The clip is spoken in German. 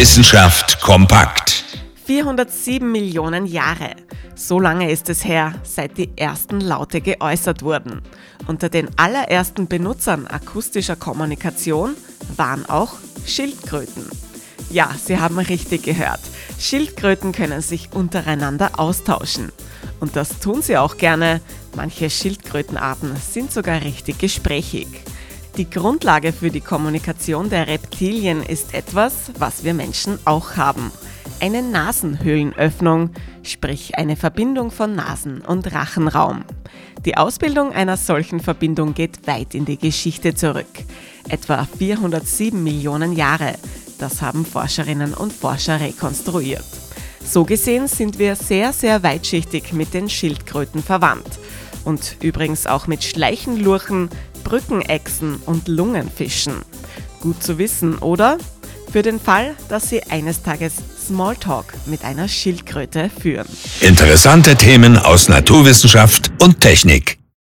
Wissenschaft kompakt. 407 Millionen Jahre. So lange ist es her, seit die ersten Laute geäußert wurden. Unter den allerersten Benutzern akustischer Kommunikation waren auch Schildkröten. Ja, Sie haben richtig gehört. Schildkröten können sich untereinander austauschen. Und das tun sie auch gerne. Manche Schildkrötenarten sind sogar richtig gesprächig. Die Grundlage für die Kommunikation der Reptilien ist etwas, was wir Menschen auch haben. Eine Nasenhöhlenöffnung, sprich eine Verbindung von Nasen- und Rachenraum. Die Ausbildung einer solchen Verbindung geht weit in die Geschichte zurück. Etwa 407 Millionen Jahre. Das haben Forscherinnen und Forscher rekonstruiert. So gesehen sind wir sehr, sehr weitschichtig mit den Schildkröten verwandt. Und übrigens auch mit Schleichenlurchen, Brückenechsen und Lungenfischen. Gut zu wissen, oder? Für den Fall, dass Sie eines Tages Smalltalk mit einer Schildkröte führen. Interessante Themen aus Naturwissenschaft und Technik.